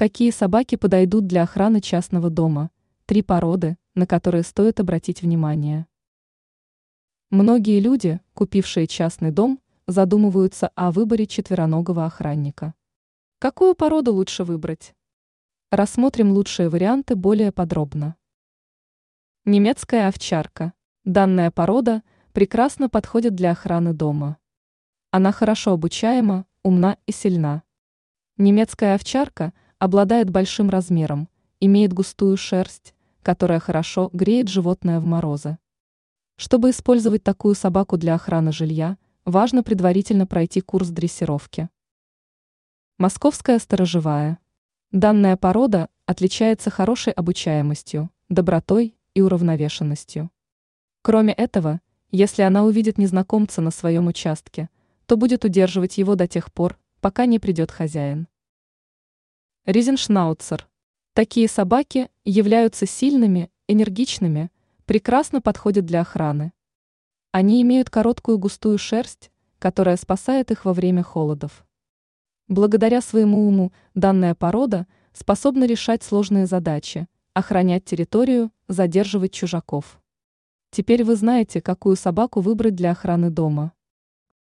Какие собаки подойдут для охраны частного дома? Три породы, на которые стоит обратить внимание. Многие люди, купившие частный дом, задумываются о выборе четвероногого охранника. Какую породу лучше выбрать? Рассмотрим лучшие варианты более подробно. Немецкая овчарка. Данная порода прекрасно подходит для охраны дома. Она хорошо обучаема, умна и сильна. Немецкая овчарка – обладает большим размером, имеет густую шерсть, которая хорошо греет животное в морозы. Чтобы использовать такую собаку для охраны жилья, важно предварительно пройти курс дрессировки. Московская сторожевая. Данная порода отличается хорошей обучаемостью, добротой и уравновешенностью. Кроме этого, если она увидит незнакомца на своем участке, то будет удерживать его до тех пор, пока не придет хозяин. Ризеншнауцер. Такие собаки являются сильными, энергичными, прекрасно подходят для охраны. Они имеют короткую густую шерсть, которая спасает их во время холодов. Благодаря своему уму данная порода способна решать сложные задачи, охранять территорию, задерживать чужаков. Теперь вы знаете, какую собаку выбрать для охраны дома.